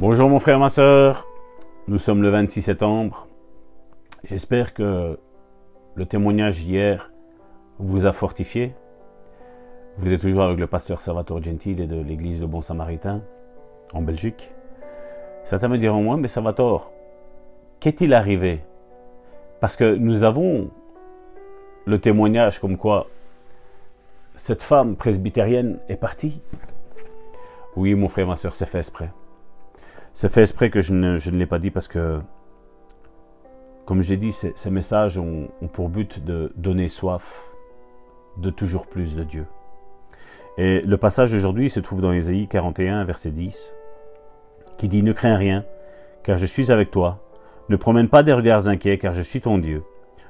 Bonjour mon frère, ma soeur. Nous sommes le 26 septembre. J'espère que le témoignage d'hier vous a fortifié. Vous êtes toujours avec le pasteur Salvatore Gentile de l'église de Bon Samaritain en Belgique. Certains me diront, moi, mais Salvatore, qu'est-il arrivé? Parce que nous avons le témoignage comme quoi cette femme presbytérienne est partie. Oui, mon frère, ma soeur, c'est fait exprès. C'est fait exprès que je ne, l'ai pas dit parce que, comme j'ai dit, ces, messages ont, pour but de donner soif de toujours plus de Dieu. Et le passage d'aujourd'hui se trouve dans Ésaïe 41, verset 10, qui dit Ne crains rien, car je suis avec toi. Ne promène pas des regards inquiets, car je suis ton Dieu.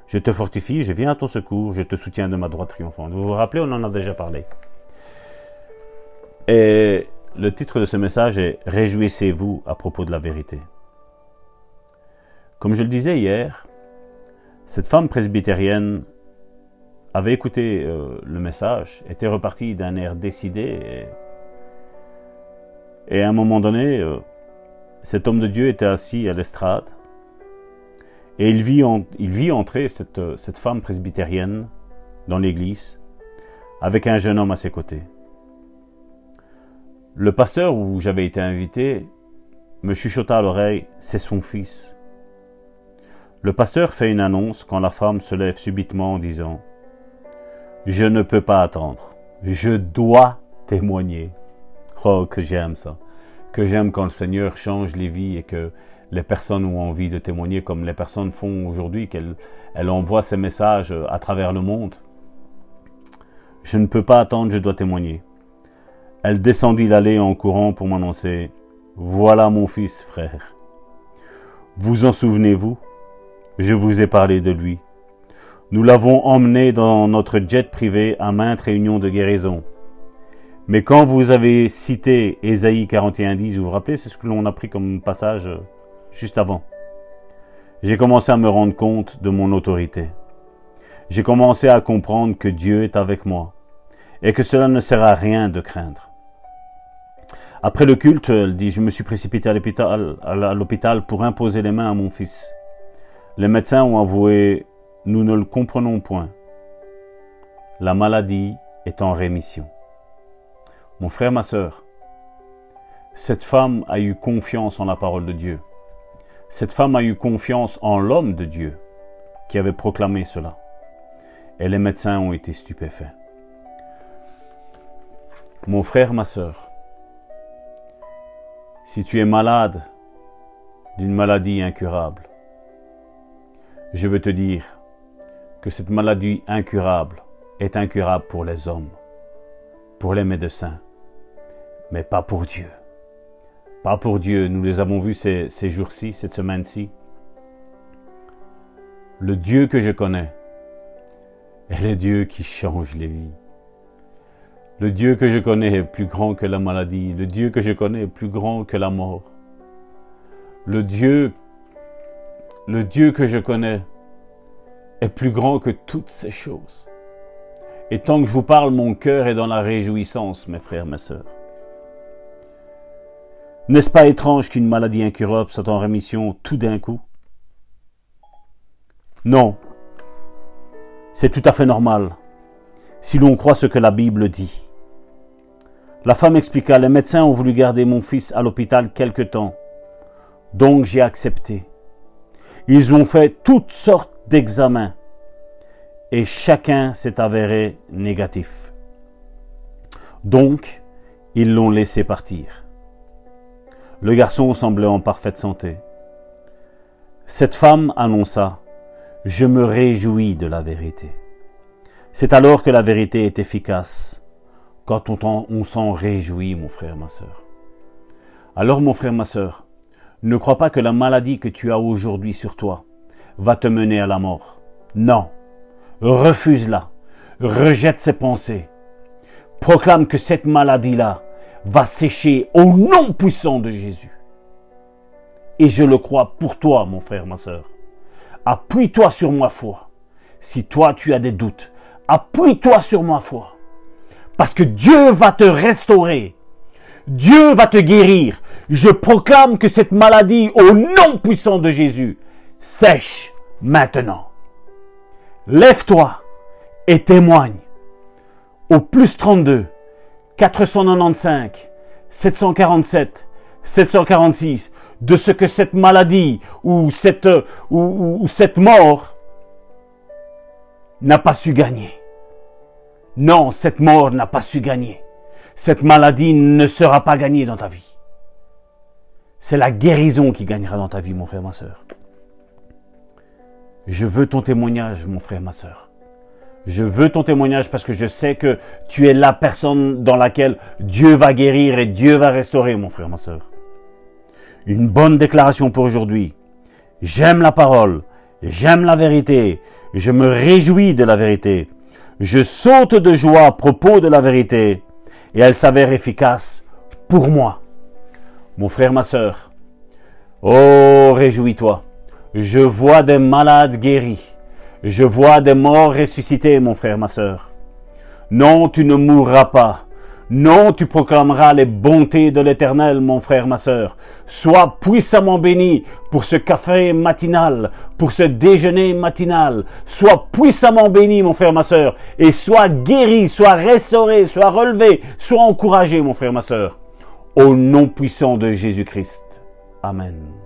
Je te fortifie, je viens à ton secours, je te soutiens de ma droite triomphante. Vous vous rappelez, on en a déjà parlé. Et le titre de ce message est Réjouissez-vous à propos de la vérité. Comme je le disais hier, cette femme presbytérienne avait écouté euh, le message, était repartie d'un air décidé, et, à un moment donné, euh, cet homme de Dieu était assis à l'estrade, et il vit, entrer cette, cette femme presbytérienne dans l'église, avec un jeune homme à ses côtés. Le pasteur où j'avais été invité me chuchota à l'oreille, c'est son fils. Le pasteur fait une annonce quand la femme se lève subitement en disant Je ne peux pas attendre, je dois témoigner. Oh, que j'aime ça. Que j'aime quand le Seigneur change les vies et que les personnes ont envie de témoigner comme les personnes font aujourd'hui, qu'elles envoient ces messages à travers le monde. Je ne peux pas attendre, je dois témoigner. Elle descendit l'allée en courant pour m'annoncer Voilà mon fils, frère. Vous en souvenez-vous? Je vous ai parlé de lui. Nous l'avons emmené dans notre jet privé à maintes réunions de guérison. Mais quand vous avez cité Ésaïe 41.10, vous vous rappelez, c'est ce que l'on a pris comme passage euh, juste avant. J'ai commencé à me rendre compte de mon autorité. J'ai commencé à comprendre que Dieu est avec moi et que cela ne sert à rien de craindre. Après le culte, elle dit, je me suis précipité à l'hôpital pour imposer les mains à mon fils. Les médecins ont avoué, nous ne le comprenons point. La maladie est en rémission. Mon frère, ma sœur, cette femme a eu confiance en la parole de Dieu. Cette femme a eu confiance en l'homme de Dieu qui avait proclamé cela. Et les médecins ont été stupéfaits. Mon frère, ma sœur, si tu es malade d'une maladie incurable, je veux te dire que cette maladie incurable est incurable pour les hommes, pour les médecins, mais pas pour Dieu. Pas pour Dieu, nous les avons vus ces, jours-ci, cette semaine-ci. Le Dieu que je connais est le Dieu qui change les vies. Le Dieu que je connais est plus grand que la maladie. Le Dieu que je connais est plus grand que la mort. Le Dieu, le Dieu que je connais est plus grand que toutes ces choses. Et tant que je vous parle, mon cœur est dans la réjouissance, mes frères, mes sœurs. N'est-ce pas étrange qu'une maladie incurable soit en rémission tout d'un coup? Non. C'est tout à fait normal si l'on croit ce que la Bible dit. La femme expliqua, les médecins ont voulu garder mon fils à l'hôpital quelque temps, donc j'ai accepté. Ils ont fait toutes sortes d'examens et chacun s'est avéré négatif. Donc, ils l'ont laissé partir. Le garçon semblait en parfaite santé. Cette femme annonça, Je me réjouis de la vérité. C'est alors que la vérité est efficace, quand on, s'en réjouit, mon frère, ma soeur. Alors, mon frère, ma soeur, ne crois pas que la maladie que tu as aujourd'hui sur toi va te mener à la mort. Non, refuse-la, rejette ces pensées, proclame que cette maladie-là va sécher au nom puissant de Jésus. Et je le crois pour toi, mon frère, ma soeur. Appuie-toi sur ma foi. Si toi tu as des doutes, Appuie-toi sur ma foi. Parce que Dieu va te restaurer. Dieu va te guérir. Je proclame que cette maladie, au nom puissant de Jésus, sèche maintenant. Lève-toi et témoigne au plus 32 495 747 746 de ce que cette maladie ou cette, ou, cette mort n'a pas su gagner. Non, cette mort n'a pas su gagner. Cette maladie ne sera pas gagnée dans ta vie. C'est la guérison qui gagnera dans ta vie, mon frère, ma soeur. Je veux ton témoignage, mon frère, ma soeur. Je veux ton témoignage parce que je sais que tu es la personne dans laquelle Dieu va guérir et Dieu va restaurer, mon frère, ma soeur. Une bonne déclaration pour aujourd'hui. J'aime la parole, j'aime la vérité, je me réjouis de la vérité. Je saute de joie à propos de la vérité et elle s'avère efficace pour moi. Mon frère, ma soeur, oh, réjouis-toi. Je vois des malades guéris. Je vois des morts ressuscités, mon frère, ma soeur. Non, tu ne mourras pas. Non, tu proclameras les bontés de l'Éternel, mon frère, ma soeur. Sois puissamment béni pour ce café matinal, pour ce déjeuner matinal. Sois puissamment béni, mon frère, ma soeur, et sois guéri, sois restauré, sois relevé, sois encouragé, mon frère, ma soeur. Au nom puissant de Jésus-Christ. Amen.